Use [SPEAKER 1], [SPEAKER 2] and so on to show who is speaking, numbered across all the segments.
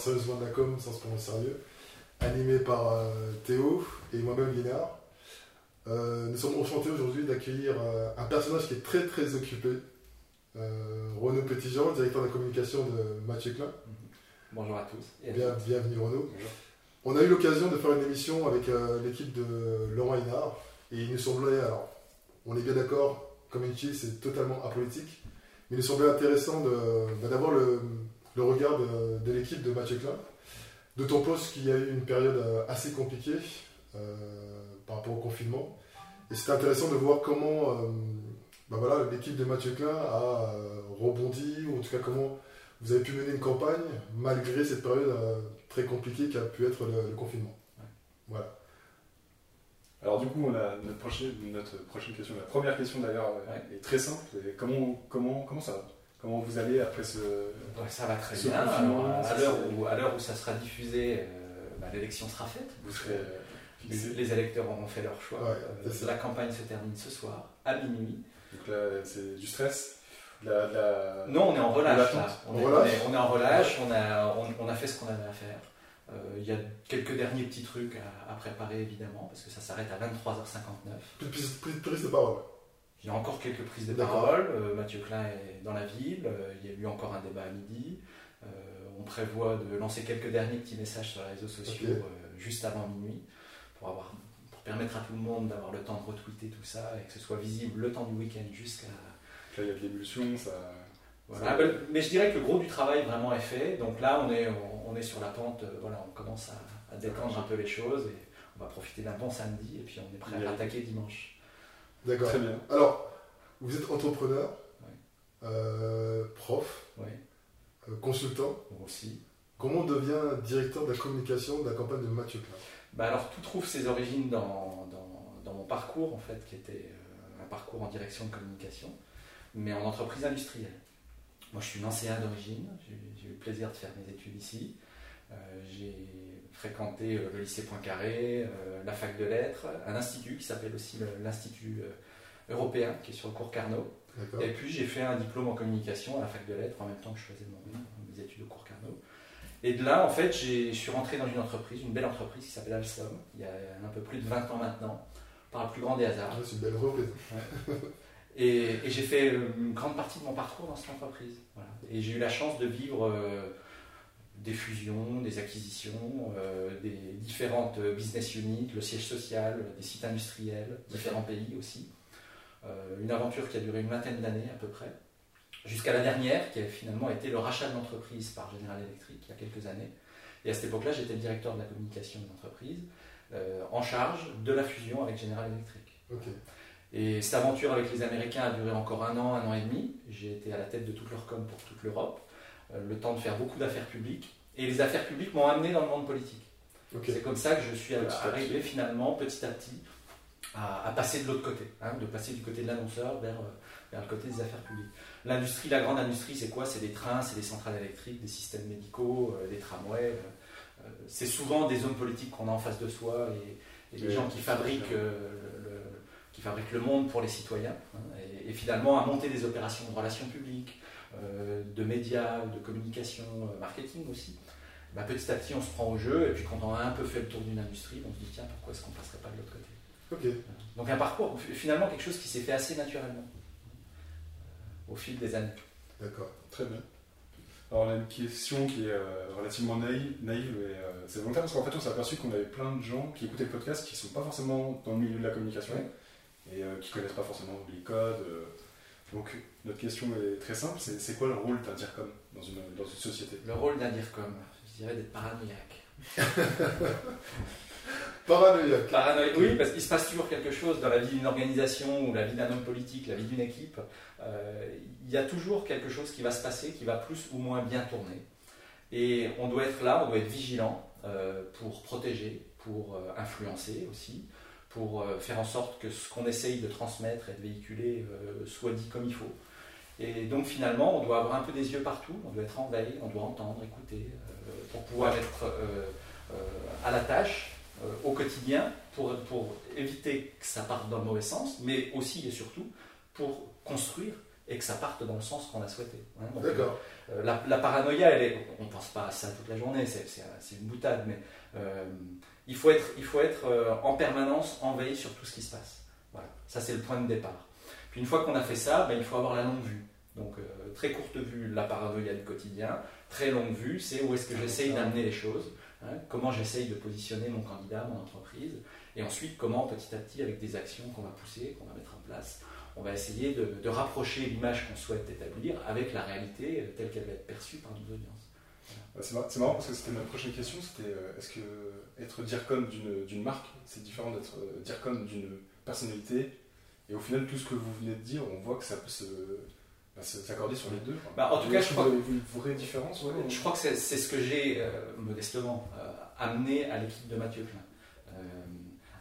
[SPEAKER 1] parle sérieusement de la com sans se prendre au sérieux, animée par euh, Théo et moi-même Guinard. Euh, nous sommes enchantés aujourd'hui d'accueillir euh, un personnage qui est très très occupé, euh, Renaud Petitjean, directeur de la communication de Mathieu Klein.
[SPEAKER 2] Bonjour à tous. et à
[SPEAKER 1] Bien-
[SPEAKER 2] toutes.
[SPEAKER 1] bienvenue Renaud.
[SPEAKER 2] Bonjour.
[SPEAKER 1] On a eu l'occasion de faire une émission avec l'équipe de Laurent Hénard et il nous semblait, alors on est bien d'accord, Community c'est totalement apolitique, mais il nous semblait intéressant bah, d'avoir le, le regard de, de l'équipe de Mathieu Klein, d'autant plus qu'il y a eu une période euh, assez compliquée euh, par rapport au confinement et c'était intéressant de voir comment euh, bah voilà, l'équipe de Mathieu Klein a rebondi, ou en tout cas comment vous avez pu mener une campagne malgré cette période euh, très compliquée qu'a pu être le, le confinement. Voilà.
[SPEAKER 3] Alors du coup, on a notre prochaine, notre prochaine question. La première question d'ailleurs
[SPEAKER 2] Ouais.
[SPEAKER 3] est très simple. Comment, comment, comment ça va? Comment vous allez après ce...
[SPEAKER 2] Ça va très bien. Alors, à l'heure où, à l'heure où ça sera diffusé, euh, bah, l'élection sera faite.
[SPEAKER 3] Vous serez
[SPEAKER 2] Les, les électeurs auront fait leur choix.
[SPEAKER 1] Ouais,
[SPEAKER 2] Euh, la campagne se termine ce soir, à minuit.
[SPEAKER 3] Donc là, c'est du stress? De la, de la-
[SPEAKER 2] Non, on est en relâche. là. On, est,
[SPEAKER 1] Relâche?
[SPEAKER 2] on est- on est en relâche, on a, on, on a fait ce qu'on avait à faire. Euh, Il y a quelques derniers petits trucs à, à préparer, évidemment, parce que ça s'arrête à 23h59.
[SPEAKER 1] Plus, plus prise de parole.
[SPEAKER 2] Il y a encore quelques prises de parole. Euh, Mathieu Klein est dans la ville. Euh, il y a eu encore un débat à midi. Euh, on prévoit de lancer quelques derniers petits messages sur les réseaux sociaux juste avant minuit pour, avoir, pour permettre à tout le monde d'avoir le temps de retweeter tout ça et que ce soit visible le temps du week-end jusqu'à.
[SPEAKER 3] Là, il y a de l'émulsion, ça...
[SPEAKER 2] Voilà. Ben, Mais je dirais que le gros du travail vraiment est fait. Donc là, on est, on, on est sur la pente. Voilà, on commence à, à détendre un peu les choses et on va profiter d'un bon samedi et puis on est prêt à attaquer dimanche.
[SPEAKER 1] D'accord.
[SPEAKER 3] Très bien.
[SPEAKER 1] Alors, vous êtes entrepreneur,
[SPEAKER 2] Ouais.
[SPEAKER 1] euh, prof,
[SPEAKER 2] Oui,
[SPEAKER 1] euh, consultant.
[SPEAKER 2] moi aussi.
[SPEAKER 1] Comment on devient directeur de la communication de la campagne de Mathieu Klein?
[SPEAKER 2] Bah alors tout trouve ses origines dans, dans, dans mon parcours en fait, qui était euh, un parcours en direction de communication, mais en entreprise industrielle. Moi je suis nancéen d'origine, j'ai j'ai eu le plaisir de faire mes études ici. Euh, j'ai fréquenté euh, le lycée Poincaré, euh, la fac de lettres, un institut qui s'appelle aussi l'Institut euh, européen qui est sur le cours Carnot. Et puis j'ai fait un diplôme en communication à la fac de lettres en même temps que je faisais mon, mes études au cours Carnot. Et de là, en fait, je suis rentré dans une entreprise, une belle entreprise qui s'appelle Alstom, il y a un peu plus de 20 ans maintenant, par le plus grand des hasards.
[SPEAKER 1] Ah, C'est une belle reprise.
[SPEAKER 2] Et, et j'ai fait une grande partie de mon parcours dans cette entreprise. Voilà. Et j'ai eu la chance de vivre euh, des fusions, des acquisitions, euh, des différentes business units, le siège social, des sites industriels, différents pays aussi. Euh, une aventure qui a duré une vingtaine d'années à peu près, jusqu'à la dernière, qui a finalement été le rachat de l'entreprise par General Electric il y a quelques années. Et à cette époque-là, j'étais le directeur de la communication de l'entreprise, euh, en charge de la fusion avec General Electric. Et cette aventure avec les Américains a duré encore un an, un an et demi. J'ai été à la tête de toute leur com pour toute l'Europe, le temps de faire beaucoup d'affaires publiques. Et les affaires publiques m'ont amené dans le monde politique. C'est comme ça que je suis
[SPEAKER 3] Petit à
[SPEAKER 2] arrivé finalement petit à petit à, à passer de l'autre côté, hein, de passer du côté de l'annonceur vers, euh, vers le côté des affaires publiques. L'industrie, la grande industrie, c'est quoi? C'est des trains, c'est des centrales électriques, des systèmes médicaux, euh, des tramways. euh, euh, c'est souvent des hommes politiques qu'on a en face de soi et, et des
[SPEAKER 3] Oui,
[SPEAKER 2] gens qui fabriquent, euh, le, qui fabriquent le monde pour les citoyens. hein, et, et finalement à monter des opérations de relations publiques, euh, de médias, de communication, euh, marketing aussi. Bah, petit à petit, on se prend au jeu, et puis quand on a un peu fait le tour d'une industrie, on se dit tiens, pourquoi est-ce qu'on passerait pas de l'autre côté?
[SPEAKER 1] Ok.
[SPEAKER 2] Donc un parcours, finalement quelque chose qui s'est fait assez naturellement euh, au fil des années.
[SPEAKER 1] D'accord.
[SPEAKER 3] Très bien. Alors, on a une question qui est euh, relativement naïve, naïve et euh, c'est volontaire parce qu'en fait, on s'est aperçu qu'on avait plein de gens qui écoutaient le podcast qui ne sont pas forcément dans le milieu de la communication et euh, qui connaissent pas forcément les codes. Donc, notre question est très simple c'est c'est quoi le rôle d'un DIRCOM dans une, dans une société?
[SPEAKER 2] Le rôle d'un DIRCOM, je dirais d'être paranoïaque.
[SPEAKER 1] Paranoïaque.
[SPEAKER 2] Paranoïaque, oui, parce qu'il se passe toujours quelque chose dans la vie d'une organisation ou la vie d'un homme politique, la vie d'une équipe. Euh, il y a toujours quelque chose qui va se passer, qui va plus ou moins bien tourner. Et on doit être là, on doit être vigilant euh, pour protéger, pour euh, influencer aussi, pour euh, faire en sorte que ce qu'on essaye de transmettre et de véhiculer euh, soit dit comme il faut. Et donc finalement, on doit avoir un peu des yeux partout, on doit être en veille, on doit entendre, écouter, euh, pour pouvoir être euh, euh, à la tâche au quotidien, pour, pour éviter que ça parte dans le mauvais sens, mais aussi et surtout pour construire et que ça parte dans le sens qu'on a souhaité. hein. Donc,
[SPEAKER 1] D'accord.
[SPEAKER 2] la, la paranoïa, elle est, on ne pense pas à ça toute la journée, c'est c'est un- c'est une boutade, mais il faut être, il faut être euh, en permanence en veille sur tout ce qui se passe. Voilà, ça c'est le point de départ. Puis une fois qu'on a fait ça, ben, il faut avoir la longue vue. Donc euh, très courte vue, la paranoïa du quotidien. Très longue vue, c'est où est-ce que j'essaye d'amener les choses, hein, comment j'essaye de positionner mon candidat, mon entreprise, et ensuite comment petit à petit, avec des actions qu'on va pousser, qu'on va mettre en place, on va essayer de, de rapprocher l'image qu'on souhaite établir avec la réalité euh, telle qu'elle va être perçue par nos audiences.
[SPEAKER 3] Bah, C'est mar- c'est marrant parce que c'était ma prochaine question, c'était euh, est-ce que être DIRCOM d'une d'une marque, c'est différent d'être euh, DIRCOM d'une personnalité? Et au final, tout ce que vous venez de dire, on voit que ça peut se bah, s'accorder sur les deux.
[SPEAKER 2] Bah, en tout cas, je crois-
[SPEAKER 3] une vraie différence ouais,
[SPEAKER 2] Je crois que c'est ce que j'ai euh, modestement euh, amené à l'équipe de Mathieu Klein. Euh,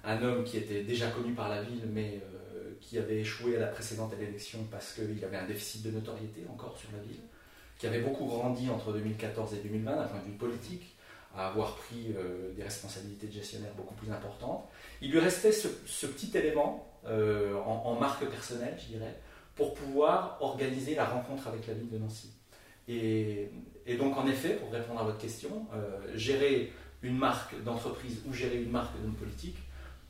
[SPEAKER 2] un homme qui était déjà connu par la ville, mais euh, qui avait échoué à la précédente élection parce qu'il avait un déficit de notoriété encore sur la ville, qui avait beaucoup grandi entre 2014 et 2020 d'un point de vue politique, à avoir pris euh, des responsabilités de gestionnaire beaucoup plus importantes. Il lui restait ce, ce petit élément euh, en, en marque personnelle, je dirais, pour pouvoir organiser la rencontre avec la ville de Nancy. Et, et donc, en effet, pour répondre à votre question, euh, gérer une marque d'entreprise ou gérer une marque d'homme politique,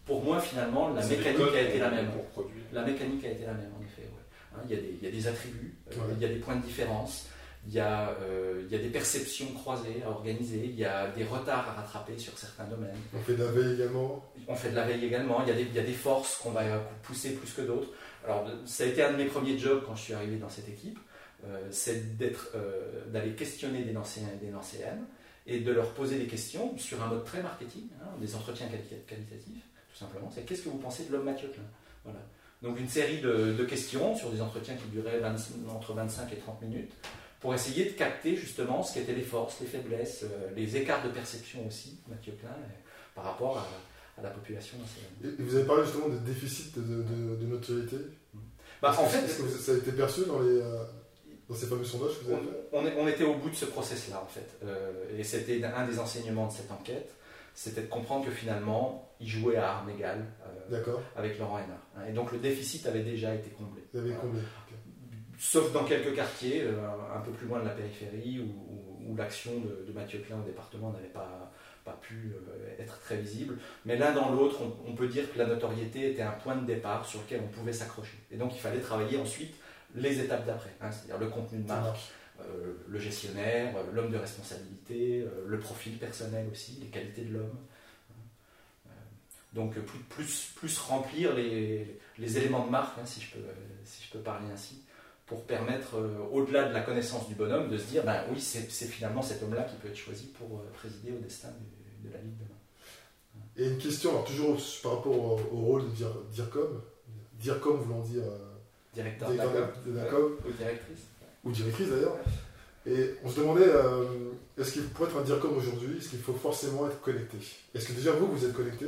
[SPEAKER 2] pour moi, finalement, la mécanique a été la même.
[SPEAKER 3] Pour.
[SPEAKER 2] La mécanique a été la même, en effet. ouais. Hein, il, y a des, il y a des attributs,
[SPEAKER 1] Ouais.
[SPEAKER 2] il y a des points de différence, il y, a, euh, il y a des perceptions croisées à organiser, il y a des retards à rattraper sur certains domaines.
[SPEAKER 1] On fait de la veille également.
[SPEAKER 2] On fait de la veille également, il y a des, il y a des forces qu'on va pousser plus que d'autres. Alors, ça a été un de mes premiers jobs quand je suis arrivé dans cette équipe, euh, c'est d'être, euh, d'aller questionner des Nancéens et des Nancéennes et de leur poser des questions sur un mode très marketing, hein, des entretiens quali- qualitatifs, tout simplement. C'est qu'est-ce que vous pensez de l'homme Mathieu Klein Voilà. Donc, une série de, de questions sur des entretiens qui duraient 20 entre 25 et 30 minutes pour essayer de capter justement ce qu'étaient les forces, les faiblesses, euh, les écarts de perception aussi, Mathieu Klein, euh, par rapport à, à la population.
[SPEAKER 1] Et vous avez parlé justement de déficit de, de- de notoriété.
[SPEAKER 2] Bah, en
[SPEAKER 1] que-
[SPEAKER 2] fait,
[SPEAKER 1] est-ce que ça a été perçu dans, les, euh, dans ces fameux sondages que vous avez fait
[SPEAKER 2] on, était au bout de ce process-là, en fait. Euh, et c'était un des enseignements de cette enquête, c'était de comprendre que finalement, il jouait à armes égales euh, avec Laurent Hénard. hein. Et donc le déficit avait déjà été comblé.
[SPEAKER 1] Comblé.
[SPEAKER 2] Sauf dans quelques quartiers, euh, un peu plus loin de la périphérie, où, où- où l'action de, de Mathieu Klein au département n'avait pas, pas pu euh, être très visible. Mais l'un dans l'autre, on, on peut dire que la notoriété était un point de départ sur lequel on pouvait s'accrocher. Et donc il fallait travailler ensuite les étapes d'après, hein, c'est-à-dire le contenu de marque, euh, le gestionnaire, l'homme de responsabilité, euh, le profil personnel aussi, les qualités de l'homme. Euh, Donc plus, plus, plus remplir les, les éléments de marque, hein, si, je peux, si je peux parler ainsi, pour permettre, euh, au-delà de la connaissance du bonhomme, de se dire, ben oui, c'est finalement cet homme-là qui peut être choisi pour euh, présider au destin de la Ligue demain.
[SPEAKER 1] Et une question, alors toujours par rapport au, au rôle de dire, DIRCOM, DIRCOM voulant dire euh,
[SPEAKER 2] Directeur de la
[SPEAKER 1] directeur
[SPEAKER 2] com,
[SPEAKER 1] de la com,
[SPEAKER 2] ou directrice.
[SPEAKER 1] ou directrice d'ailleurs. Et on se demandait, euh, est-ce qu'il pour être un DIRCOM aujourd'hui, est-ce qu'il faut forcément être connecté? Est-ce que déjà vous, vous êtes connecté?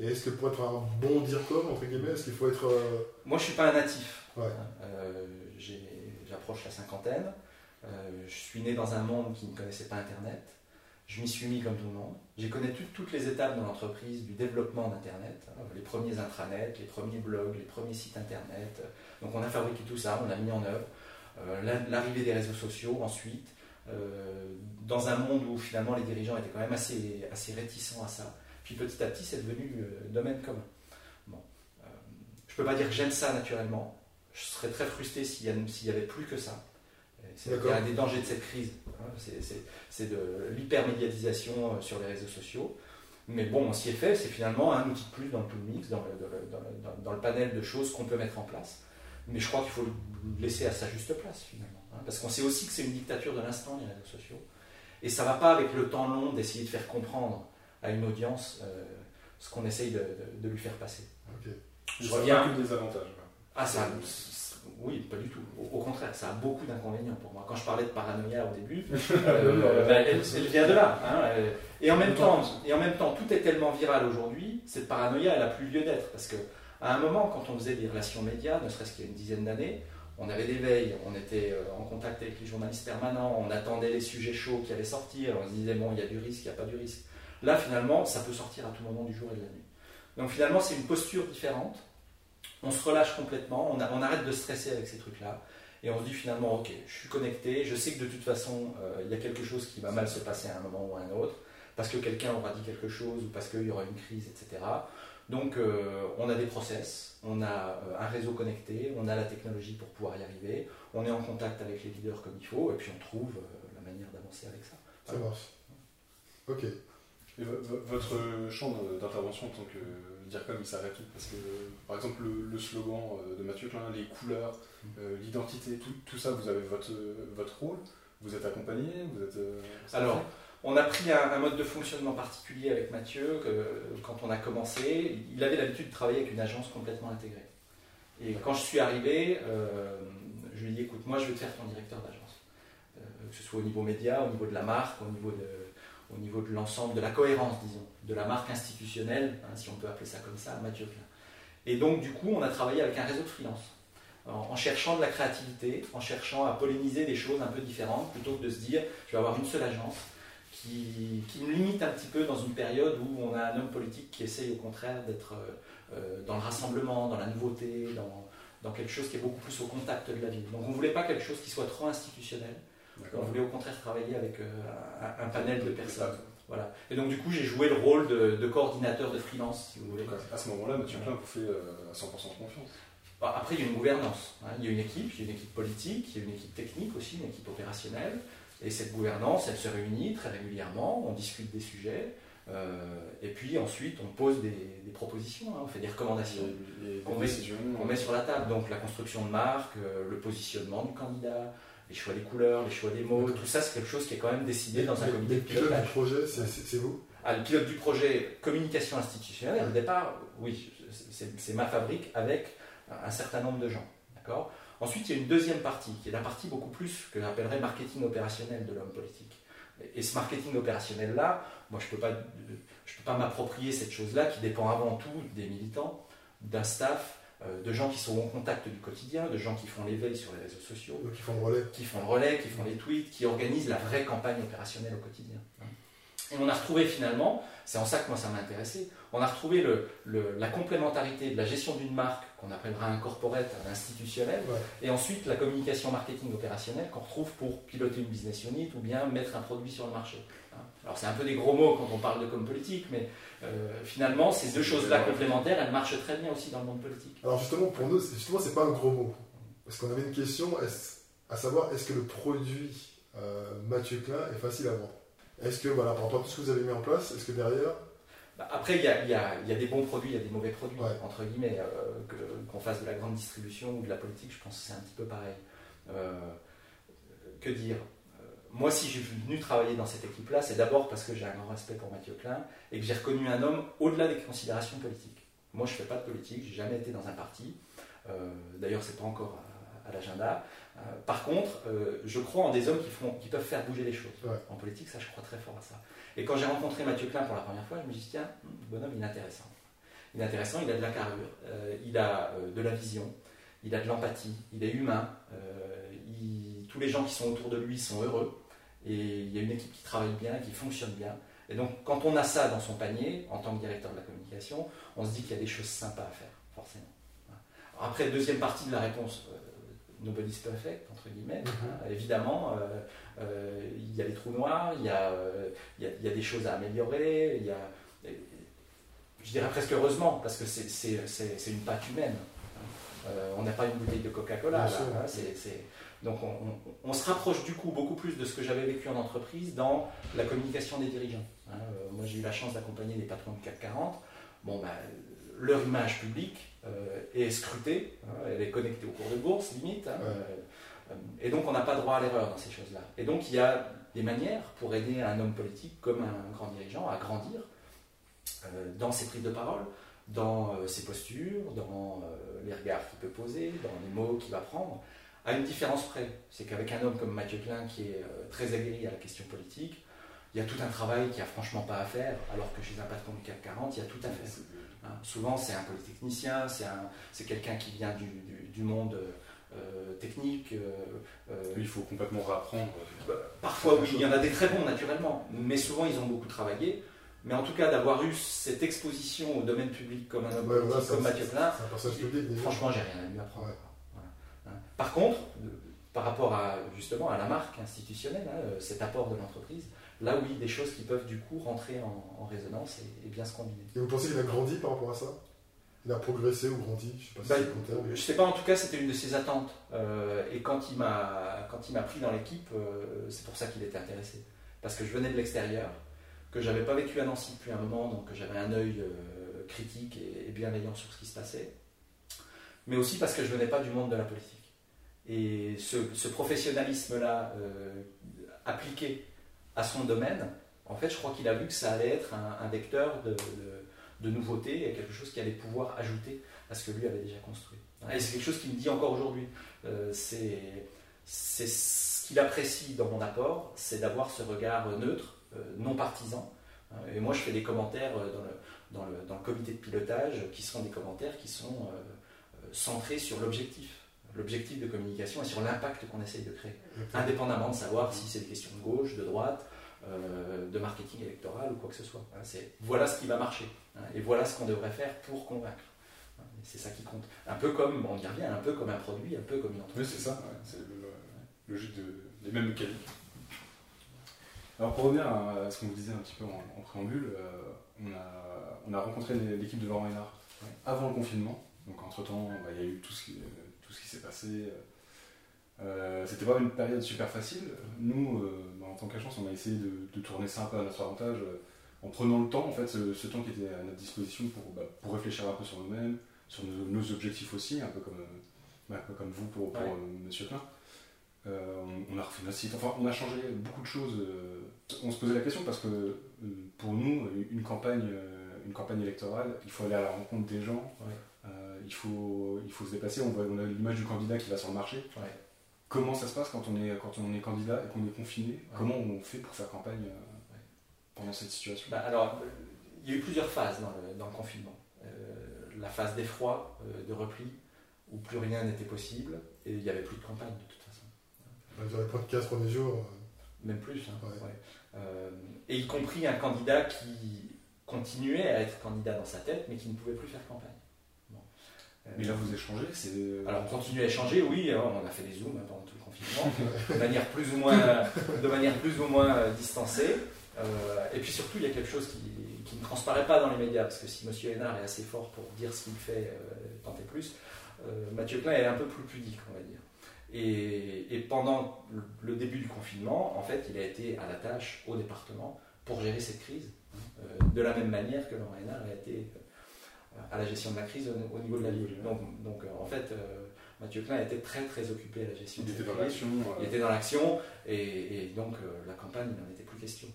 [SPEAKER 1] Et est-ce que pour être un bon DIRCOM, entre guillemets, est-ce qu'il faut être... euh,
[SPEAKER 2] Moi, je suis pas un natif.
[SPEAKER 1] Ouais.
[SPEAKER 2] Euh, J'approche la cinquantaine. Euh, je suis né dans un monde qui ne connaissait pas Internet. Je m'y suis mis comme tout le monde. J'ai connu tout- toutes les étapes dans l'entreprise du développement d'Internet. hein, les premiers intranets, les premiers blogs, les premiers sites Internet. Donc on a fabriqué tout ça, on l'a mis en œuvre. Euh, la- L'arrivée des réseaux sociaux ensuite. euh, dans un monde où finalement les dirigeants étaient quand même assez, réticents à ça. Puis petit à petit, c'est devenu domaine commun. Bon. Je ne peux pas dire que j'aime ça naturellement. Je serais très frustré s'il n'y avait plus que ça. C'est un des dangers de cette crise. hein. C'est- de l'hypermédiatisation euh, sur les réseaux sociaux. Mais bon, on s'y est fait, c'est finalement un outil de plus dans le tout mix, dans le, dans le- dans le- dans- dans le panel de choses qu'on peut mettre en place. Mais je crois qu'il faut le laisser à sa juste place finalement. hein. Parce qu'on sait aussi que c'est une dictature de l'instant, les réseaux sociaux. Et ça ne va pas avec le temps long d'essayer de faire comprendre à une audience euh, ce qu'on essaye de, de- de lui faire passer.
[SPEAKER 1] ok.
[SPEAKER 2] Je
[SPEAKER 3] a
[SPEAKER 2] reviens.
[SPEAKER 3] des avantages.
[SPEAKER 2] Ah, ça, c- oui, pas du tout. Au, au contraire, ça a beaucoup d'inconvénients pour moi. Quand je parlais de paranoïa au début, euh, ben, elle, elle vient de là. hein, euh, et, en même temps, et en même temps, tout est tellement viral aujourd'hui, cette paranoïa, elle a plus lieu d'être. Parce que à un moment, quand on faisait des relations médias, ne serait-ce qu'il y a une dizaine d'années, on avait des veilles, on était euh, en contact avec les journalistes permanents, on attendait les sujets chauds qui allaient sortir, on se disait, bon, il y a du risque, il n'y a pas du risque. Là, finalement, ça peut sortir à tout moment du jour et de la nuit. Donc finalement, c'est une posture différente. On se relâche complètement, on, arrête de stresser avec ces trucs-là, et on se dit finalement, ok, je suis connecté, je sais que de toute façon, euh, il y a quelque chose qui va mal se passer à un moment ou à un autre, parce que quelqu'un aura dit quelque chose ou parce qu'il y aura une crise, etc. Donc euh, on a des process, on a euh, un réseau connecté, on a la technologie pour pouvoir y arriver, on est en contact avec les leaders comme il faut, et puis on trouve la manière d'avancer avec ça.
[SPEAKER 1] Ça marche. Ok.
[SPEAKER 3] Et votre champ d'intervention en tant que DIRCOM, il s'arrête où? Parce que, par exemple, le, slogan de Mathieu Klein, les couleurs, mmh. l'identité, tout, tout, ça, vous avez votre, votre rôle? Vous êtes accompagné? Vous êtes,
[SPEAKER 2] Alors, on a pris un, mode de fonctionnement particulier avec Mathieu quand on a commencé. Il avait l'habitude de travailler avec une agence complètement intégrée. Et quand je suis arrivé, euh, je lui ai dit écoute, moi je vais te faire ton directeur d'agence. Euh, que ce soit au niveau média, au niveau de la marque, au niveau de, au niveau de l'ensemble, de la cohérence, disons, de la marque institutionnelle, hein, si on peut appeler ça comme ça, Mathieu Klein. Et donc, du coup, on a travaillé avec un réseau de freelance. En, cherchant de la créativité, en cherchant à polliniser des choses un peu différentes, plutôt que de se dire je vais avoir une seule agence qui, qui, nous limite un petit peu dans une période où on a un homme politique qui essaye au contraire d'être euh, euh, dans le rassemblement, dans la nouveauté, dans, dans, quelque chose qui est beaucoup plus au contact de la vie. Donc on ne voulait pas quelque chose qui soit trop institutionnel. On voulait au contraire travailler avec euh, un, panel de personnes. Voilà. Et donc du coup j'ai joué le rôle de, coordinateur de freelance, si vous voulez.
[SPEAKER 3] À ce moment-là, Mathieu Klein vous fait à 100% confiance.
[SPEAKER 2] Bah, après, il y a une gouvernance. Hein. Il y a une équipe, il y a une équipe politique, il y a une équipe technique aussi, une équipe opérationnelle. Et cette gouvernance, elle se réunit très régulièrement, on discute des sujets, euh, et puis ensuite on pose des, propositions, hein, on fait des recommandations qu'on met, sur la table. Donc la construction de marque, euh, le positionnement du candidat, les choix des couleurs, les choix des mots, tout ça c'est quelque chose qui est quand même décidé dans un comité de pilotage.
[SPEAKER 1] Le pilote du projet, c'est vous?
[SPEAKER 2] Ah, Le pilote du projet communication institutionnelle, au départ, oui, c'est ma fabrique avec un certain nombre de gens. D'accord? Ensuite, il y a une deuxième partie, qui est la partie beaucoup plus que j'appellerais marketing opérationnel de l'homme politique. Et ce marketing opérationnel-là, moi, je ne peux pas, peux pas m'approprier cette chose-là qui dépend avant tout des militants, d'un staff, de gens qui sont en contact du quotidien, de gens qui font l'éveil sur les réseaux sociaux,
[SPEAKER 1] qui font le relais,
[SPEAKER 2] qui font le relais, qui font les tweets, qui organisent la vraie campagne opérationnelle au quotidien. Et on a retrouvé finalement, c'est en ça que moi ça m'a intéressé, on a retrouvé la complémentarité de la gestion d'une marque qu'on appellera un corporate, un institutionnel, et ensuite la communication marketing opérationnelle qu'on retrouve pour piloter une business unit ou bien mettre un produit sur le marché. Alors c'est un peu des gros mots quand on parle de com politique, mais euh, finalement ces deux choses-là complémentaires, elles marchent très bien aussi dans le monde politique.
[SPEAKER 1] Alors justement pour nous, justement c'est pas un gros mot, parce qu'on avait une question, à savoir est-ce que le produit euh, Mathieu Klein est facile à vendre? Est-ce que, voilà, par rapport à tout ce que vous avez mis en place, est-ce que derrière?
[SPEAKER 2] Bah, après, il y a, des bons produits, il y a des mauvais produits, entre guillemets. Euh, qu'on fasse de la grande distribution ou de la politique, je pense que c'est un petit peu pareil. Que dire? Moi, si j'ai venu travailler dans cette équipe-là, c'est d'abord parce que j'ai un grand respect pour Mathieu Klein et que j'ai reconnu un homme au-delà des considérations politiques. Moi, je ne fais pas de politique, j'ai jamais été dans un parti. D'ailleurs, c'est pas encore à l'agenda. Euh, par contre, euh, je crois en des hommes qui, font, qui peuvent faire bouger les choses. En politique, ça, je crois très fort à ça. Et quand j'ai rencontré Mathieu Klein pour la première fois, je me suis dit, tiens, hmm, bonhomme, il est intéressant. Il est intéressant, il a de la carrure, euh, il a de la vision, il a de l'empathie, il est humain, tous les gens qui sont autour de lui sont heureux, et il y a une équipe qui travaille bien, qui fonctionne bien. Et donc, quand on a ça dans son panier, en tant que directeur de la communication, on se dit qu'il y a des choses sympas à faire, forcément. après, deuxième partie de la réponse, nobody's perfect, entre guillemets. Mhm. Hein, évidemment, euh, euh, il y a des trous noirs, il y a, euh, il y a, des choses à améliorer, il y a, je dirais presque heureusement, parce que c'est une pâte humaine. On n'a pas une bouteille de Coca-Cola. Hein, donc on, se rapproche du coup beaucoup plus de ce que j'avais vécu en entreprise dans la communication des dirigeants. moi j'ai eu la chance d'accompagner des patrons du CAC 40. Bon, ben, leur image publique euh, est scrutée, hein, elle est connectée au cours de bourse, limite. Hein, euh, et donc on n'a pas droit à l'erreur dans ces choses-là. Et donc il y a des manières pour aider un homme politique comme un grand dirigeant à grandir euh, dans ses prises de parole, dans ses postures, dans les regards qu'il peut poser, dans les mots qu'il va prendre, à une différence près. C'est qu'avec un homme comme Mathieu Klein qui est très aguerri à la question politique, il y a tout un travail qui a franchement pas à faire, alors que chez un patron du CAC 40, il y a tout à faire. Hein, souvent, c'est un polytechnicien, c'est quelqu'un qui vient du, monde euh, technique. Euh,
[SPEAKER 3] euh, il faut complètement réapprendre.
[SPEAKER 2] Bah, parfois, oui, il y en a des très bons, naturellement, mais souvent, ils ont beaucoup travaillé. Mais en tout cas, d'avoir eu cette exposition au domaine public comme un homme comme Mathieu Klein, franchement, j'ai rien à lui apprendre. Hein. Par contre, par rapport à justement à la marque institutionnelle, hein, cet apport de l'entreprise, là oui, des choses qui peuvent du coup rentrer en, résonance et, bien se combiner.
[SPEAKER 1] Et vous pensez qu'il a grandi par rapport à ça? Il a progressé ou grandi? Je
[SPEAKER 2] ne sais, pas bah, je sais pas, en tout cas c'était une de ses attentes. et quand il m'a pris dans l'équipe, c'est pour ça qu'il était intéressé. Parce que je venais de l'extérieur, que j'avais pas vécu à Nancy depuis un moment, donc j'avais un œil critique et, bienveillant sur ce qui se passait, mais aussi parce que je venais pas du monde de la politique. Et ce, professionnalisme-là euh, appliqué à son domaine, en fait, je crois qu'il a vu que ça allait être un, vecteur de, de, nouveauté et quelque chose qui allait pouvoir ajouter à ce que lui avait déjà construit. Et c'est quelque chose qu'il me dit encore aujourd'hui. Euh, c'est ce qu'il apprécie dans mon apport, c'est d'avoir ce regard neutre, euh, non partisan. Et moi, je fais des commentaires dans le, dans le, dans le, comité de pilotage qui sont des commentaires qui sont centrés sur l'objectif, l'objectif de communication et sur l'impact qu'on essaye de créer, indépendamment de savoir si c'est des questions de gauche, de droite, euh, de marketing électoral ou quoi que ce soit. Hein, c'est voilà ce qui va marcher hein, et voilà ce qu'on devrait faire pour convaincre. Hein, c'est ça qui compte. Un peu comme, on y revient, un peu comme un produit, un peu comme une entreprise.
[SPEAKER 3] Oui, c'est ça, c'est logique de, des mêmes mécaniques. Alors pour revenir à ce qu'on vous disait un petit peu en, préambule, on a on a rencontré l'équipe de Laurent Hénard avant le confinement. Donc entre-temps, bah, il y a eu tout ce qui, tout ce qui s'est passé. Euh, c'était pas une période super facile. Nous, euh, bah, en tant qu'agence, on a essayé de, tourner ça un peu à notre avantage euh, en prenant le temps, en fait, ce, temps qui était à notre disposition pour, bah, pour réfléchir un peu sur nous-mêmes, sur nos, objectifs aussi, un peu comme, comme vous pour, pour Monsieur Klein. on a refait notre site, enfin on a changé beaucoup de choses. on se posait la question parce que pour nous, une campagne une campagne électorale, il faut aller à la rencontre des gens, euh, il, faut, il faut se déplacer. On, voit, on a l'image du candidat qui va sur le marché. Comment ça se passe quand on est, quand on est candidat et qu'on est confiné? Comment on fait pour faire campagne euh, pendant cette situation?
[SPEAKER 2] Bah, Alors, il y a eu plusieurs phases dans le, dans le confinement. Euh, la phase d'effroi, de repli, où plus rien n'était possible et il n'y avait plus de campagne de toute façon.
[SPEAKER 1] Vous avez pas de 15 premiers jours
[SPEAKER 2] Même plus. Hein, et y compris un candidat qui continuait à être candidat dans sa tête, mais qui ne pouvait plus faire campagne.
[SPEAKER 3] Mais là, vous échangez c'est...
[SPEAKER 2] Alors, on continue à échanger, oui, on a fait des zooms pendant tout le confinement, de manière plus ou moins, de manière plus ou moins euh, distancée. Euh, et puis surtout, il y a quelque chose qui, ne transparaît pas dans les médias, parce que si M. Hénard est assez fort pour dire ce qu'il fait, euh, tant et plus, Mathieu Klein est un peu plus pudique, on va dire. Et, et, pendant le début du confinement, en fait, il a été à la tâche au département pour gérer cette crise. Euh, de la même manière que Laurent Hénard a été à la gestion de la crise au, niveau de la ville. Donc, donc euh, en fait, Mathieu Klein était très très occupé à la gestion
[SPEAKER 3] il
[SPEAKER 2] de
[SPEAKER 3] était dans l'action.
[SPEAKER 2] Il était dans l'action et, donc la campagne, il n'en était plus question.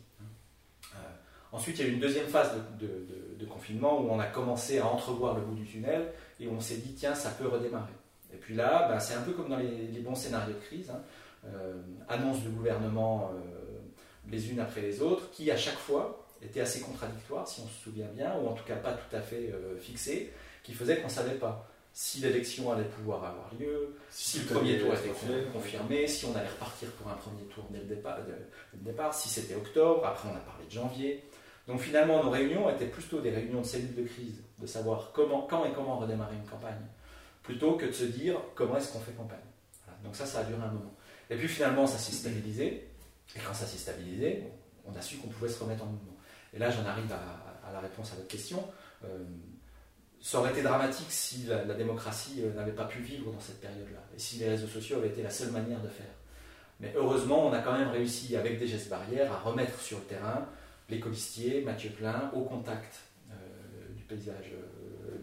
[SPEAKER 2] ensuite, il y a eu une deuxième phase de, confinement où on a commencé à entrevoir le bout du tunnel et on s'est dit, tiens, ça peut redémarrer. Et puis là, ben, c'est un peu comme dans les, bons scénarios de crise. Hein. annonce du gouvernement les unes après les autres, qui à chaque fois était assez contradictoire, si on se souvient bien, ou en tout cas pas tout à fait euh, fixé, qui faisait qu'on ne savait pas si l'élection allait pouvoir avoir lieu, si, le premier tour était confirmé, si on allait repartir pour un premier tour dès le départ, le départ si c'était octobre, après on a parlé de janvier. Donc finalement, nos réunions étaient plutôt des réunions de cellules de crise, de savoir comment, quand et comment redémarrer une campagne, plutôt que de se dire comment est-ce qu'on fait campagne. Donc ça, ça a duré un moment. Et puis finalement, ça s'est stabilisé, et quand ça s'est stabilisé, on a su qu'on pouvait se remettre en mouvement. Et là, j'en arrive à, la réponse à votre question. Euh, ça aurait été dramatique si la, démocratie euh, n'avait pas pu vivre dans cette période-là, et si les réseaux sociaux avaient été la seule manière de faire. Mais heureusement, on a quand même réussi, avec des gestes barrières, à remettre sur le terrain les colistiers, Mathieu Klein, au contact euh, du paysage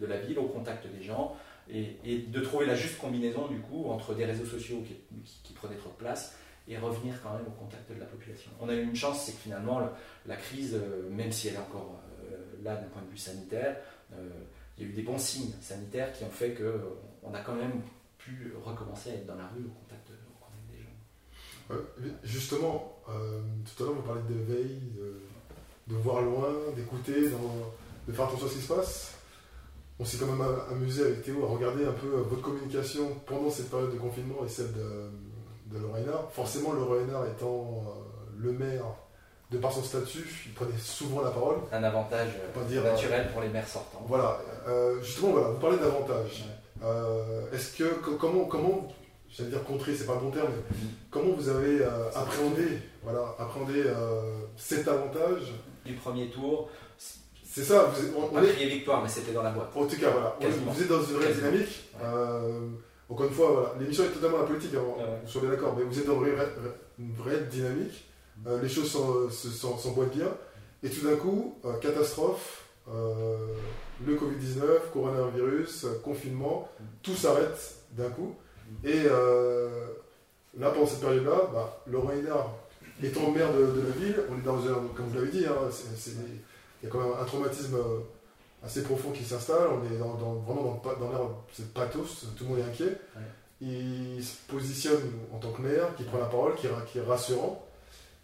[SPEAKER 2] de la ville, au contact des gens, et, de trouver la juste combinaison, du coup, entre des réseaux sociaux qui prenaient trop de place et revenir quand même au contact de la population. On a eu une chance, c'est que finalement, la crise, euh, même si elle est encore euh, là d'un point de vue sanitaire, euh, il y a eu des bons signes sanitaires qui ont fait qu'on a quand même pu recommencer à être dans la rue au contact,
[SPEAKER 1] des gens. justement, tout à l'heure vous parlez de veille, de, voir loin, d'écouter, de faire attention à ce qui se passe. On s'est quand même amusé avec Théo à regarder un peu votre communication pendant cette période de confinement et celle de, de Lorena. Forcément, Lorena étant euh, le maire, de par son statut, il prenait souvent la parole.
[SPEAKER 2] Un avantage dire, naturel pour les maires sortants.
[SPEAKER 1] Voilà, euh, justement, voilà, vous parlez d'avantage. Euh, est-ce que comment, comment j'allais dire contrer, c'est pas un bon terme, mais comment vous avez euh, appréhendé, voilà, appréhendé euh, cet avantage
[SPEAKER 2] Du premier tour,
[SPEAKER 1] C'est ça, vous êtes- on,
[SPEAKER 2] on
[SPEAKER 1] est,
[SPEAKER 2] crié victoire, mais c'était dans la boîte.
[SPEAKER 1] en tout cas, voilà, on vous êtes dans une vraie dynamique.
[SPEAKER 2] Ouais.
[SPEAKER 1] Euh, encore une fois, voilà, l'émission est totalement apolitique, hein,
[SPEAKER 2] Ouais, ouais.
[SPEAKER 1] on d'accord, mais vous êtes dans une vraie, une vraie dynamique. Euh, les choses s'emboîtent bien. Et tout d'un coup, euh, catastrophe, euh, le Covid-19, coronavirus, confinement, tout s'arrête d'un coup. Et là, pendant cette période-là, bah, Laurent Hénard étant maire de, de la ville, on est dans un, comme vous l'avez dit, hein, il y a quand même un traumatisme assez profond qui s'installe. On est dans, dans- vraiment dans, dans l'air, c'est pathos, tout le monde est inquiet. Il se positionne en tant que maire, qui prend la parole, qui, est rassurant.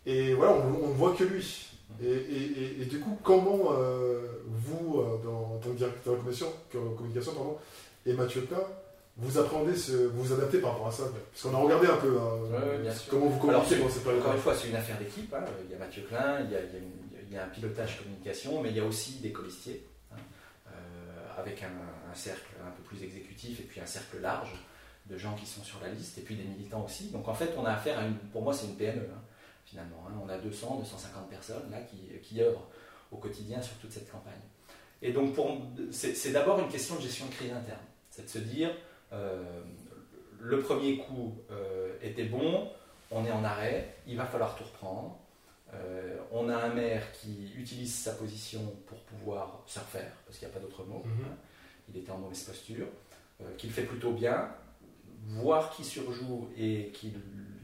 [SPEAKER 1] Et voilà, on, ne voit que lui. Et, et- et- et du coup, comment euh, vous, euh, dans, en tant que directeur de communication, communication pardon, et Mathieu Klein, vous apprenez, ce, vous vous adaptez par rapport à ça Parce qu'on a regardé un peu hein,
[SPEAKER 2] Ouais, sûr.
[SPEAKER 1] comment vous communiquez dans cette période.
[SPEAKER 2] Encore une fois, c'est une affaire d'équipe. hein. Il y a Mathieu Klein, il y a, il y a une- il y a un pilotage communication, mais il y a aussi des colistiers, avec un, cercle un peu plus exécutif et puis un cercle large de gens qui sont sur la liste, et puis des militants aussi. Donc en fait, on a affaire à une, pour moi, c'est une PME, hein, finalement. hein. On a 200, 250 personnes là qui, qui œuvrent au quotidien sur toute cette campagne. Et donc, c'est d'abord une question de gestion de crise interne. C'est de se dire, euh, le premier coup euh, était bon, on est en arrêt, il va falloir tout reprendre. Euh, on a un maire qui utilise sa position pour pouvoir se refaire, parce qu'il n'y a pas d'autre mot.
[SPEAKER 1] Mhm.
[SPEAKER 2] hein. Il était en mauvaise posture, euh, qu'il fait plutôt bien, voire qui surjoue et qui,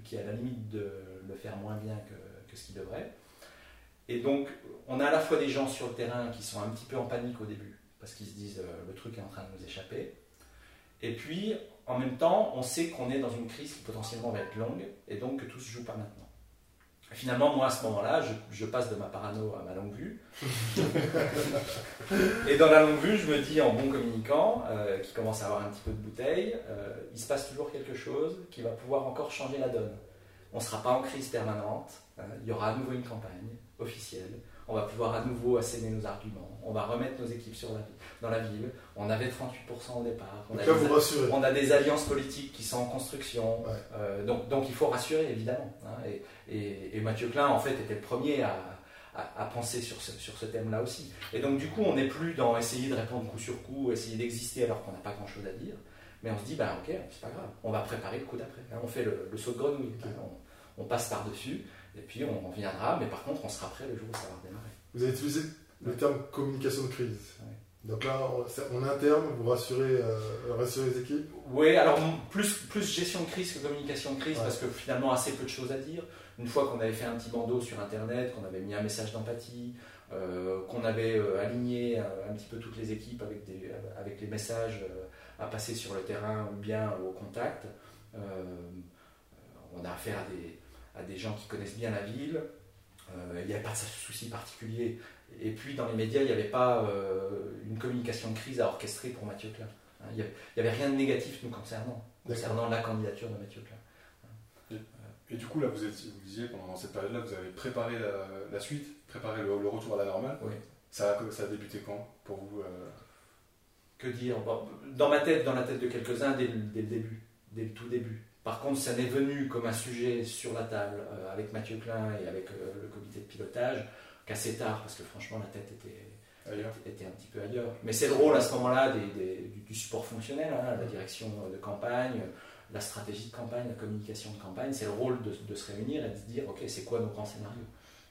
[SPEAKER 2] qui est à la limite de le faire moins bien que, que ce qu'il devrait. Et donc, on a à la fois des gens sur le terrain qui sont un petit peu en panique au début, parce qu'ils se disent euh, le truc est en train de nous échapper. Et puis, en même temps, on sait qu'on est dans une crise qui potentiellement va être longue, et donc que tout se joue pas maintenant. Finalement, moi, à ce moment-là, je, je passe de ma parano à ma longue vue. et dans la longue vue, je me dis, en bon communicant, euh, qui commence à avoir un petit peu de bouteille, euh, il se passe toujours quelque chose qui va pouvoir encore changer la donne. On ne sera pas en crise permanente, euh, il y aura à nouveau une campagne officielle, on va pouvoir à nouveau asséner nos arguments, on va remettre nos équipes sur la, dans la ville, on avait 38% au départ, on a
[SPEAKER 1] là,
[SPEAKER 2] des- on a des alliances politiques qui sont en construction,
[SPEAKER 1] Ouais.
[SPEAKER 2] euh, donc, donc il faut rassurer évidemment. hein, et, et- et Mathieu Klein en fait était le premier à, à- à penser sur ce, sur ce thème-là aussi. Et donc du coup on n'est plus dans essayer de répondre coup sur coup, essayer d'exister alors qu'on n'a pas grand-chose à dire, mais on se dit ben ok c'est pas grave, on va préparer le coup d'après. hein, on fait le, le saut de grenouille, hein, on, on passe par dessus et puis on, on viendra, mais par contre on sera prêt le jour où ça va redémarrer.
[SPEAKER 1] Vous avez utilisé le terme communication de crise.
[SPEAKER 2] Ouais.
[SPEAKER 1] Donc là, en, en interne, vous rassurez, euh, rassurez les équipes?
[SPEAKER 2] Oui, alors plus, plus gestion de crise que communication de crise,
[SPEAKER 1] Ouais.
[SPEAKER 2] parce que finalement assez peu de choses à dire. Une fois qu'on avait fait un petit bandeau sur Internet, qu'on avait mis un message d'empathie, euh, qu'on avait euh, aligné euh, un petit peu toutes les équipes avec, des, avec les messages à passer sur le terrain ou bien au contact, euh, on a affaire à des, à des gens qui connaissent bien la ville. Euh, il n'y avait pas de souci particulier. Et puis dans les médias, il n'y avait pas euh, une communication de crise à orchestrer pour Mathieu Klein. Hein, Il n'y avait, rien de négatif nous concernant, concernant la candidature de Mathieu Klein.
[SPEAKER 3] Et du coup, là, vous, étiez, vous disiez, pendant cette période-là, vous avez préparé la, la suite, préparé le, le retour à la normale.
[SPEAKER 2] Oui.
[SPEAKER 3] Ça, a, ça a débuté quand pour vous euh,
[SPEAKER 2] Que dire Dans ma tête, dans la tête de quelques-uns, dès, le- dès le début, dès le tout début. Par contre, ça n'est venu comme un sujet sur la table euh, avec Mathieu Klein et avec euh, le comité de pilotage qu'assez tard, parce que franchement, la tête était,
[SPEAKER 3] ailleurs
[SPEAKER 2] était un petit peu ailleurs. Mais c'est le rôle à ce moment-là du, du support fonctionnel, hein, la direction de campagne, la stratégie de campagne, la communication de campagne. C'est le rôle de, de se réunir et de se dire, ok, c'est quoi nos grands scénarios?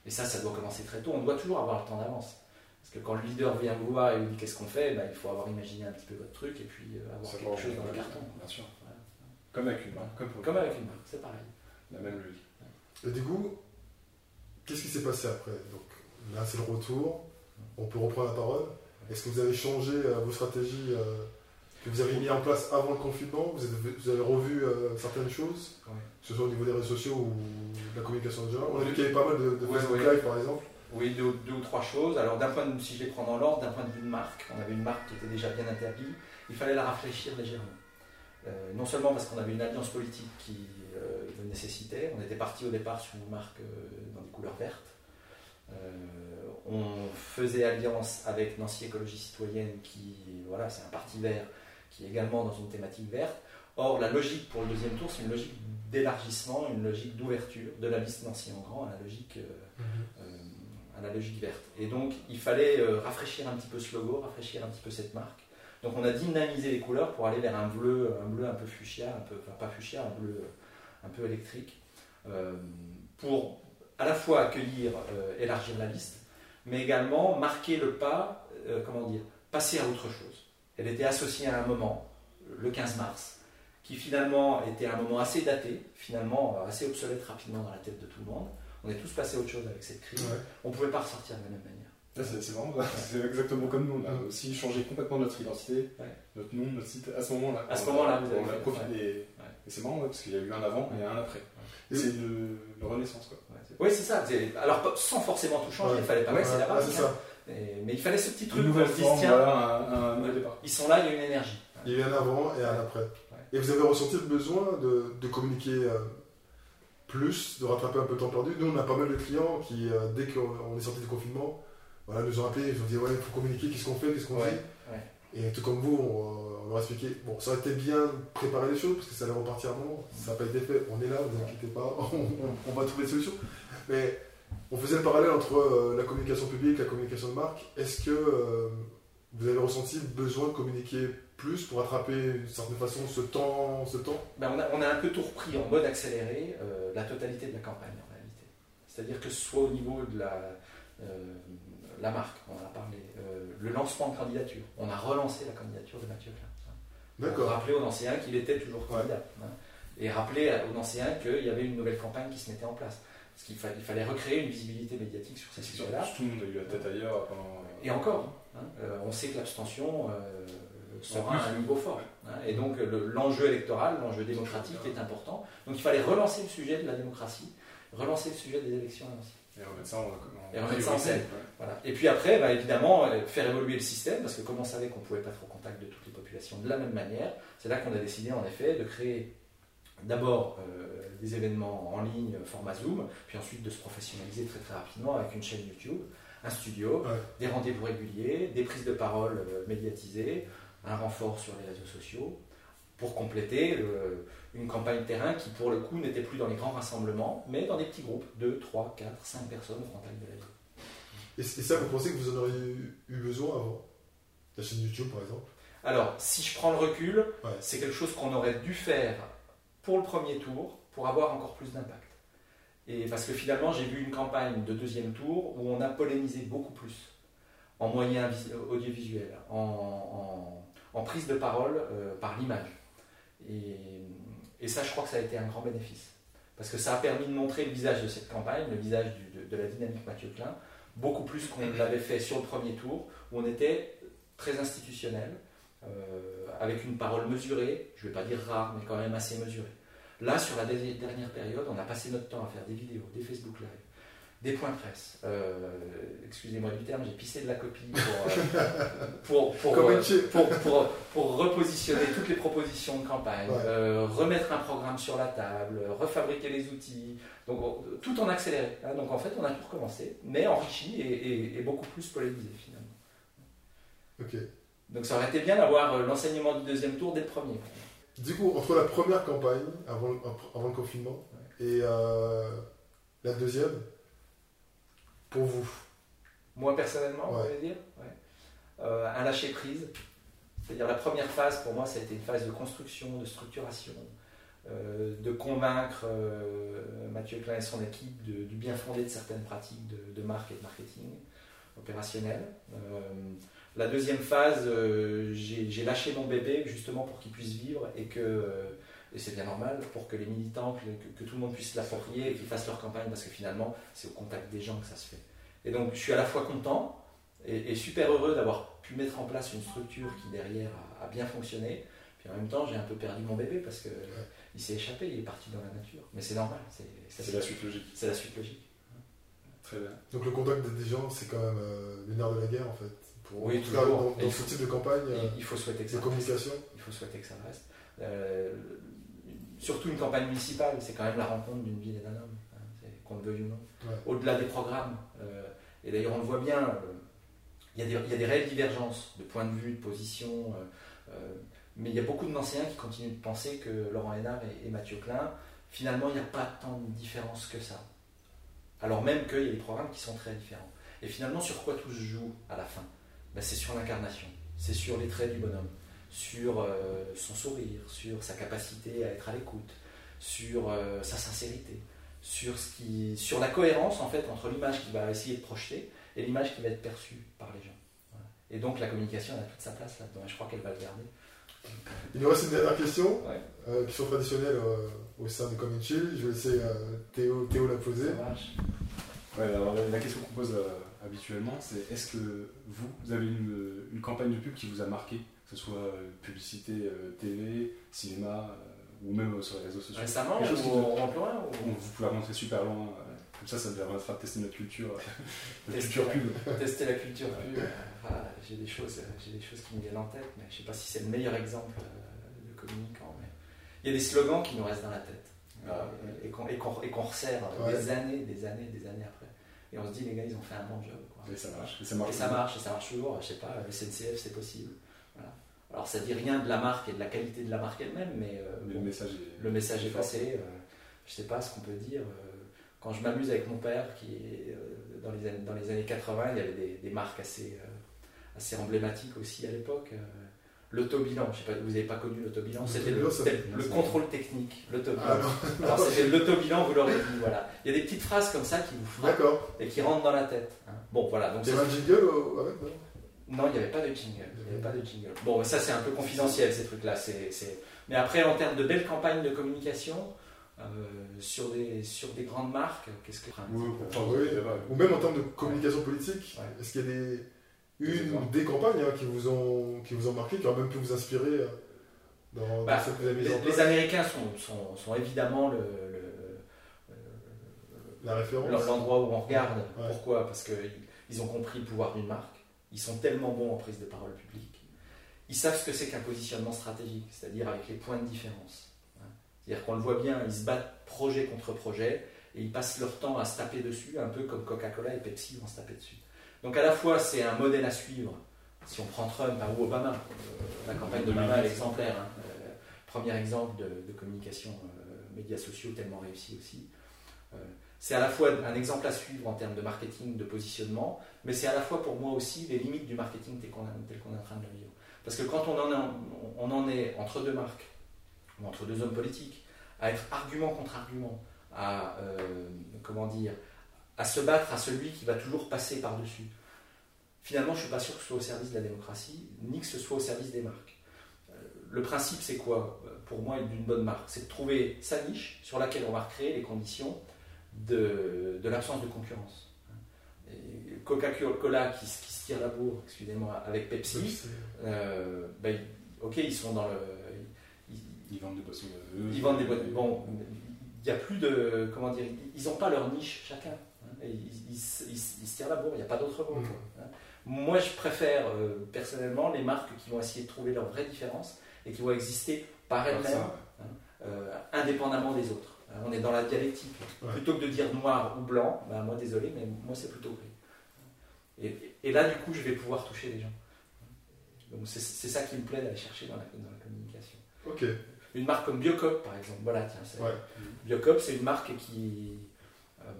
[SPEAKER 2] Et ça, ça doit commencer très tôt. On doit toujours avoir le temps d'avance. Parce que quand le leader vient vous voir et vous dit qu'est-ce qu'on fait, ben, il faut avoir imaginé un petit peu votre truc et puis euh, avoir quelque chose dans le carton.
[SPEAKER 3] Bien sûr.
[SPEAKER 2] Voilà.
[SPEAKER 3] Comme avec une marque, comme,
[SPEAKER 2] avec une marque, c'est pareil.
[SPEAKER 3] la même logique.
[SPEAKER 1] Et du coup, qu'est-ce qui s'est passé après? Donc là, c'est le retour. On peut reprendre la parole. Est-ce que vous avez changé euh, vos stratégies euh, que vous avez mis en place avant le confinement? Vous avez, vous avez revu euh, certaines choses,
[SPEAKER 2] Ouais.
[SPEAKER 1] que ce soit au niveau des réseaux sociaux ou de la communication en général? On a vu qu'il y avait pas mal de, de
[SPEAKER 2] Ouais,
[SPEAKER 1] Facebook
[SPEAKER 2] ouais.
[SPEAKER 1] Live, par exemple.
[SPEAKER 2] Oui, deux, ou trois choses. Alors, d'un point de, si je les prends dans l'ordre, d'un point de vue de marque, on avait une marque qui était déjà bien établie. Il fallait la rafraîchir légèrement. Euh, non seulement parce qu'on avait une alliance politique qui euh, le nécessitait. On était parti au départ sur une marque euh, dans des couleurs vertes. On faisait alliance avec Nancy Écologie Citoyenne, qui, voilà, c'est un parti vert, qui est également dans une thématique verte. Or, la logique pour le deuxième tour, c'est une logique d'élargissement, une logique d'ouverture de la liste Nancy en grand à la logique, euh, la logique verte. Et donc, il fallait euh, rafraîchir un petit peu ce logo, rafraîchir un petit peu cette marque. Donc, on a dynamisé les couleurs pour aller vers un bleu, un bleu un peu fuchsia, un peu, enfin pas fuchsia, un bleu un peu électrique, pour à la fois accueillir, élargir la liste, mais également marquer le pas, comment dire, passer à autre chose. Elle était associée à un moment, le 15 mars, qui finalement était un moment assez daté, finalement euh, assez obsolète rapidement dans la tête de tout le monde. On est tous passés à autre chose avec cette crise. On ne pouvait pas ressortir de la même manière.
[SPEAKER 3] C'est vraiment c'est exactement comme nous. On a aussi changé complètement notre identité, notre nom, notre site à ce moment-là.
[SPEAKER 2] À ce moment-là,
[SPEAKER 3] on, a profité. Et, c'est marrant parce qu'il y a eu un avant et un après. C'est une, renaissance. Quoi.
[SPEAKER 2] Oui, c'est ça. Alors, sans forcément tout changer, il fallait pas baisser la barre. Mais il fallait ce petit truc.
[SPEAKER 3] Une nouvelle forme, voilà, un, un,
[SPEAKER 2] départ. Ils sont là, il y a une énergie.
[SPEAKER 1] Il y a un avant et un après. Et vous avez ressenti le besoin de, de communiquer euh, plus, de rattraper un peu le temps perdu. Nous, on a pas mal de clients qui, euh, dès qu'on est sorti du confinement, voilà, nous ont appelés, ils nous ont dit Ouais, il faut communiquer, qu'est-ce qu'on fait, qu'est-ce qu'on dit Et tout comme vous, on, leur a expliqué Bon, ça aurait été bien préparer les choses parce que ça allait repartir à un moment. Ça n'a pas été fait, on est là, ne vous inquiétez pas, on, va trouver des solutions. Mais on faisait le parallèle entre euh, la communication publique et la communication de marque. Est-ce que vous avez ressenti le besoin de communiquer plus pour attraper d'une certaine façon ce temps, ce temps
[SPEAKER 2] ben on, a, on, a, un peu tout repris en mode accéléré, euh, la totalité de la campagne en réalité. C'est-à-dire que ce soit au niveau de la, euh, la marque, on en a parlé, euh, le lancement de candidature, on a relancé la candidature de Mathieu Klein. D'accord. Rappeler aux anciens qu'il était toujours candidat. Hein. et rappeler aux anciens qu'il y avait une nouvelle campagne qui se mettait en place. Parce qu'il fallait, fallait recréer une visibilité médiatique sur ces sujets-là.
[SPEAKER 3] Tout le monde a eu la tête ailleurs pendant.
[SPEAKER 2] Et encore, hein, on sait que l'abstention sera à un niveau fort. Et donc l'enjeu électoral, l'enjeu démocratique est important. Donc il fallait relancer le sujet de la démocratie, relancer le sujet des élections aussi.
[SPEAKER 3] Et remettre ça en,
[SPEAKER 2] et remettre ça en scène. Voilà. Et puis après, bah, évidemment, euh, faire évoluer le système, parce que comme on savait qu'on ne pouvait pas être au contact de toutes les populations de la même manière, c'est là qu'on a décidé en effet de créer d'abord euh, des événements en ligne, format Zoom, puis ensuite de se professionnaliser très très rapidement avec une chaîne YouTube, un studio, des rendez-vous réguliers, des prises de parole euh, médiatisées, un renfort sur les réseaux sociaux pour compléter une campagne terrain qui, pour le coup, n'était plus dans les grands rassemblements, mais dans des petits groupes, 2, 3, 4, 5 personnes au contact de la vie.
[SPEAKER 1] Et, ça, vous pensez que vous en auriez eu besoin avant? La chaîne YouTube, par exemple?
[SPEAKER 2] Alors, si je prends le recul, c'est quelque chose qu'on aurait dû faire pour le premier tour pour avoir encore plus d'impact. Et parce que finalement, j'ai vu une campagne de deuxième tour où on a polémisé beaucoup plus en moyens audiovisuels, en en prise de parole euh, par l'image. Et, ça, je crois que ça a été un grand bénéfice. Parce que ça a permis de montrer le visage de cette campagne, le visage de, la dynamique Mathieu Klein, beaucoup plus qu'on l'avait fait sur le premier tour, où on était très institutionnel, euh, avec une parole mesurée, je ne vais pas dire rare, mais quand même assez mesurée. Là, sur la dernière période, on a passé notre temps à faire des vidéos, des Facebook Live, des points presse. Euh, excusez-moi du terme, j'ai pissé de la copie pour, pour, euh, pour, pour, repositionner toutes les propositions de campagne, euh, remettre un programme sur la table, refabriquer les outils, donc tout en accéléré. Hein. donc en fait, on a tout recommencé, mais enrichi et, beaucoup plus polémisé finalement.
[SPEAKER 1] Ok.
[SPEAKER 2] Donc ça aurait été bien d'avoir l'enseignement du deuxième tour dès le premier.
[SPEAKER 1] Du coup, entre la première campagne, avant, avant le confinement, et la deuxième, pour vous
[SPEAKER 2] Moi personnellement, on va dire euh, Un lâcher-prise. C'est-à-dire la première phase, pour moi, ça a été une phase de construction, de structuration, euh, de convaincre euh, Mathieu Klein et son équipe du bien fondé de certaines pratiques de, marque et de marketing opérationnel. la deuxième phase, j'ai lâché mon bébé justement pour qu'il puisse vivre et que et c'est bien normal pour que les militants, que, tout le monde puisse l'approprier et qu'ils fassent leur campagne, parce que finalement, c'est au contact des gens que ça se fait. Et donc, je suis à la fois content et, super heureux d'avoir pu mettre en place une structure qui, derrière, a, bien fonctionné. Puis en même temps, j'ai un peu perdu mon bébé parce qu'il il s'est échappé, il est parti dans la nature. Mais c'est normal.
[SPEAKER 3] C'est la suite logique.
[SPEAKER 2] C'est la suite logique.
[SPEAKER 3] Très bien.
[SPEAKER 1] Donc, le contact des gens, c'est quand même euh, le nerf de la guerre, en fait.
[SPEAKER 2] Pour, oui,
[SPEAKER 1] toujours. Dans, ce type de campagne,
[SPEAKER 2] il, faut souhaiter que ça
[SPEAKER 1] communication.
[SPEAKER 2] Reste. Il faut souhaiter que ça reste. Euh, surtout une campagne municipale, c'est quand même la rencontre d'une ville et d'un homme, hein, qu'on le veuille ou non. Au-delà des programmes, euh, et d'ailleurs on le voit bien, euh, il y, a des réelles divergences de point de vue, de position. Euh, Mais il y a beaucoup de Nancéens qui continuent de penser que Laurent Hénard et, Mathieu Klein, finalement, il n'y a pas tant de différence que ça. Alors même qu'il y a des programmes qui sont très différents. Et finalement, sur quoi tout se joue à la fin? Ben, C'est sur l'incarnation, c'est sur les traits du bonhomme, sur euh, son sourire, sur sa capacité à être à l'écoute, sur euh, sa sincérité, sur, ce qui, sur la cohérence en fait entre l'image qu'il va essayer de projeter et l'image qui va être perçue par les gens. Et donc la communication a toute sa place là-dedans, et je crois qu'elle va le garder.
[SPEAKER 1] Il nous reste une dernière question, euh, qui sont traditionnelles euh, au sein de Common Je vais laisser euh, Théo, Théo, la poser.
[SPEAKER 3] Ouais, alors la, question qu'on pose habituellement, c'est est-ce que vous, vous avez une, une, campagne de pub qui vous a marqué, que ce soit publicité TV, cinéma ou même sur les réseaux sociaux
[SPEAKER 2] Récemment ou, ou, loin
[SPEAKER 3] Vous pouvez remonter super loin. Comme ça, ça nous permettra de tester notre culture,
[SPEAKER 2] culture pub. Tester la culture pub. j'ai des choses, j'ai des choses qui me viennent en tête, mais je ne sais pas si c'est le meilleur exemple euh, de communicant. Mais il y a des slogans qui nous restent dans la tête ah, et, qu'on resserre des années, des années, des années après. Et on se dit, les gars, ils ont fait un bon job.
[SPEAKER 3] Et ça marche.
[SPEAKER 2] Et ça marche, et ça marche, et ça marche toujours. Je sais pas, le SNCF, c'est possible. Alors, ça dit rien de la marque et de la qualité de la marque elle-même, mais, euh,
[SPEAKER 3] le message est,
[SPEAKER 2] le message est passé. Euh, je sais pas ce qu'on peut dire quand je m'amuse avec mon père, qui est euh, dans les, années, dans les années 80, il y avait des, marques assez, euh, assez emblématiques aussi à l'époque. Euh, l'autobilan, je sais pas, vous n'avez pas connu l'autobilan, c'était le, le, contrôle technique, l'autobilan. Ah, Alors c'était l'autobilan, vous l'aurez dit, voilà. Il y a des petites phrases comme ça qui vous frappent et qui rentrent dans la tête. Hein. Bon, voilà.
[SPEAKER 1] Donc, c'est un jingle
[SPEAKER 2] non, il n'y avait pas de jingle. Il avait pas de jingle. Bon, ça c'est un peu confidentiel ces trucs-là. Mais après, en termes de belles campagnes de communication, euh, sur, des, sur des grandes marques Qu'est-ce que
[SPEAKER 1] Ou même en termes de communication politique, est-ce qu'il y a des, une ou des campagnes hein, qui, vous ont, qui vous ont marqué, qui ont même pu vous inspirer euh, dans,
[SPEAKER 2] bah, cette les, les, Américains sont, sont, sont évidemment le,
[SPEAKER 1] le, la référence
[SPEAKER 2] l'endroit où on regarde. Pourquoi? Parce qu'ils ont compris le pouvoir d'une marque. Ils sont tellement bons en prise de parole publique. Ils savent ce que c'est qu'un positionnement stratégique, c'est-à-dire avec les points de différence. C'est-à-dire qu'on le voit bien, ils se battent projet contre projet et ils passent leur temps à se taper dessus, un peu comme Coca-Cola et Pepsi vont se taper dessus. Donc à la fois, c'est un modèle à suivre. Si on prend Trump hein, ou Obama, euh, la campagne d'Obama est exemplaire. Hein. Euh, premier exemple de, communication euh, médias sociaux tellement réussi aussi. C'est à la fois un exemple à suivre en termes de marketing, de positionnement, mais c'est à la fois pour moi aussi les limites du marketing tel qu'on est en train de le vivre. Parce que quand on en, est entre deux marques, entre deux hommes politiques, à être argument contre argument, à, euh, comment dire, à se battre à celui qui va toujours passer par-dessus. Finalement, je ne suis pas sûr que ce soit au service de la démocratie, ni que ce soit au service des marques. Euh, le principe, c'est quoi, pour moi, d'une bonne marque C'est de trouver sa niche sur laquelle on va recréer les conditions de, de l'absence de concurrence. Coca-Cola qui, qui, se tire la bourre, excusez-moi, avec Pepsi, euh, ben, ok, ils sont dans le,
[SPEAKER 3] ils vendent des boissons.
[SPEAKER 2] ils vendent des boissons. Bon, il n'y a plus de. Comment dire Ils n'ont pas leur niche chacun. Hein. ils, se tirent la bourre, il n'y a pas d'autre mot. Hein. Moi, je préfère euh, personnellement les marques qui vont essayer de trouver leur vraie différence et qui vont exister par elles-mêmes, hein, euh, indépendamment des autres. On est dans la dialectique. Plutôt que de dire noir ou blanc, ben, moi désolé, mais moi c'est plutôt gris. Et, et, là, du coup, je vais pouvoir toucher les gens. Donc c'est ça qui me plaît d'aller chercher dans la, dans la communication.
[SPEAKER 1] Ok.
[SPEAKER 2] Une marque comme Biocop, par exemple. Voilà, tiens, Biocop, c'est une marque qui, euh,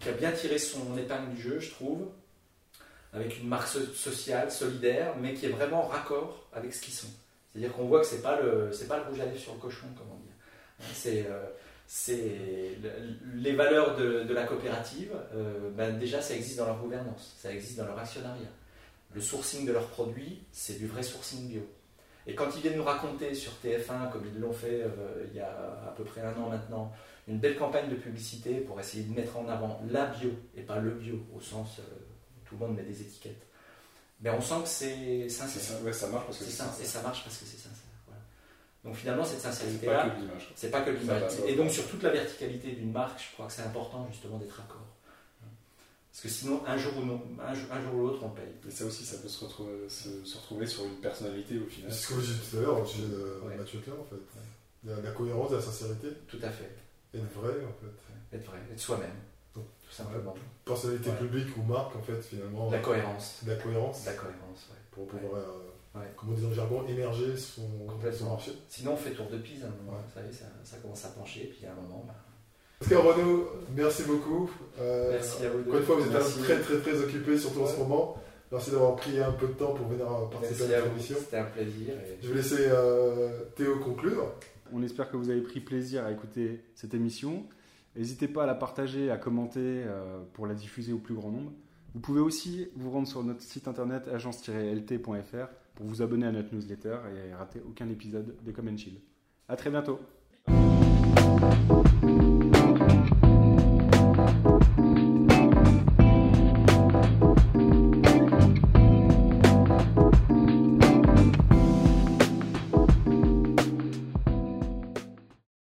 [SPEAKER 2] qui a bien tiré son épingle du jeu, je trouve, avec une marque sociale, solidaire, mais qui est vraiment raccord avec ce qu'ils sont. C'est-à-dire qu'on voit que c'est pas le c'est pas le rouge à lèvres sur le cochon, comment dire. C'est euh, c'est les valeurs de, de la coopérative. Euh, ben déjà, ça existe dans leur gouvernance, ça existe dans leur actionnariat. Le sourcing de leurs produits, c'est du vrai sourcing bio. Et quand ils viennent nous raconter sur TF1, comme ils l'ont fait euh, il y a à peu près un an maintenant, une belle campagne de publicité pour essayer de mettre en avant la bio et pas le bio, au sens où euh, tout le monde met des étiquettes, ben on sent que c'est sincère.
[SPEAKER 3] Ça, ça marche parce que
[SPEAKER 2] c'est sincère. Et ça marche parce que c'est sincère. Donc finalement, cette sincérité-là, c'est pas que l'image. Et donc sur toute la verticalité d'une marque, je crois que c'est important justement d'être accord. Parce que sinon, un jour ou, non, un, jour, ou l'autre, on paye.
[SPEAKER 3] Et ça aussi, ça peut se retrouver, se, retrouver sur une personnalité au final.
[SPEAKER 1] C'est ce que vous disiez tout à l'heure, au sujet de Mathieu Claire, en fait. La, la, cohérence, la sincérité.
[SPEAKER 2] Tout à fait.
[SPEAKER 1] Être vrai, en fait.
[SPEAKER 2] Être vrai, être soi-même. Tout simplement.
[SPEAKER 1] personnalité publique ou marque, en fait, finalement.
[SPEAKER 2] La cohérence.
[SPEAKER 1] La cohérence.
[SPEAKER 2] La cohérence, ouais.
[SPEAKER 1] Pour pouvoir euh,
[SPEAKER 2] Ouais.
[SPEAKER 1] comme on dit dans le jargon, émerger son,
[SPEAKER 2] Complètement.
[SPEAKER 1] son marché.
[SPEAKER 2] Sinon, on fait tour de Pise. à un moment,
[SPEAKER 1] Ouais.
[SPEAKER 2] Vous savez, ça, ça commence à pencher, puis à un moment, bah,
[SPEAKER 1] En tout cas, Renaud, merci beaucoup. Euh,
[SPEAKER 2] Merci à vous deux.
[SPEAKER 1] Encore une fois, vous êtes
[SPEAKER 2] Merci.
[SPEAKER 1] très très très occupé, surtout en ce moment. Merci d'avoir pris un peu de temps pour venir euh, participer
[SPEAKER 2] merci
[SPEAKER 1] à notre
[SPEAKER 2] vous.
[SPEAKER 1] émission.
[SPEAKER 2] C'était un plaisir. et-
[SPEAKER 1] Je vais laisser euh, Théo conclure.
[SPEAKER 3] On espère que vous avez pris plaisir à écouter cette émission. N'hésitez pas à la partager, à commenter euh, pour la diffuser au plus grand nombre. Vous pouvez aussi vous rendre sur notre site internet agence-lt.fr vous abonner à notre newsletter et rater aucun épisode de Come and Chill. À très bientôt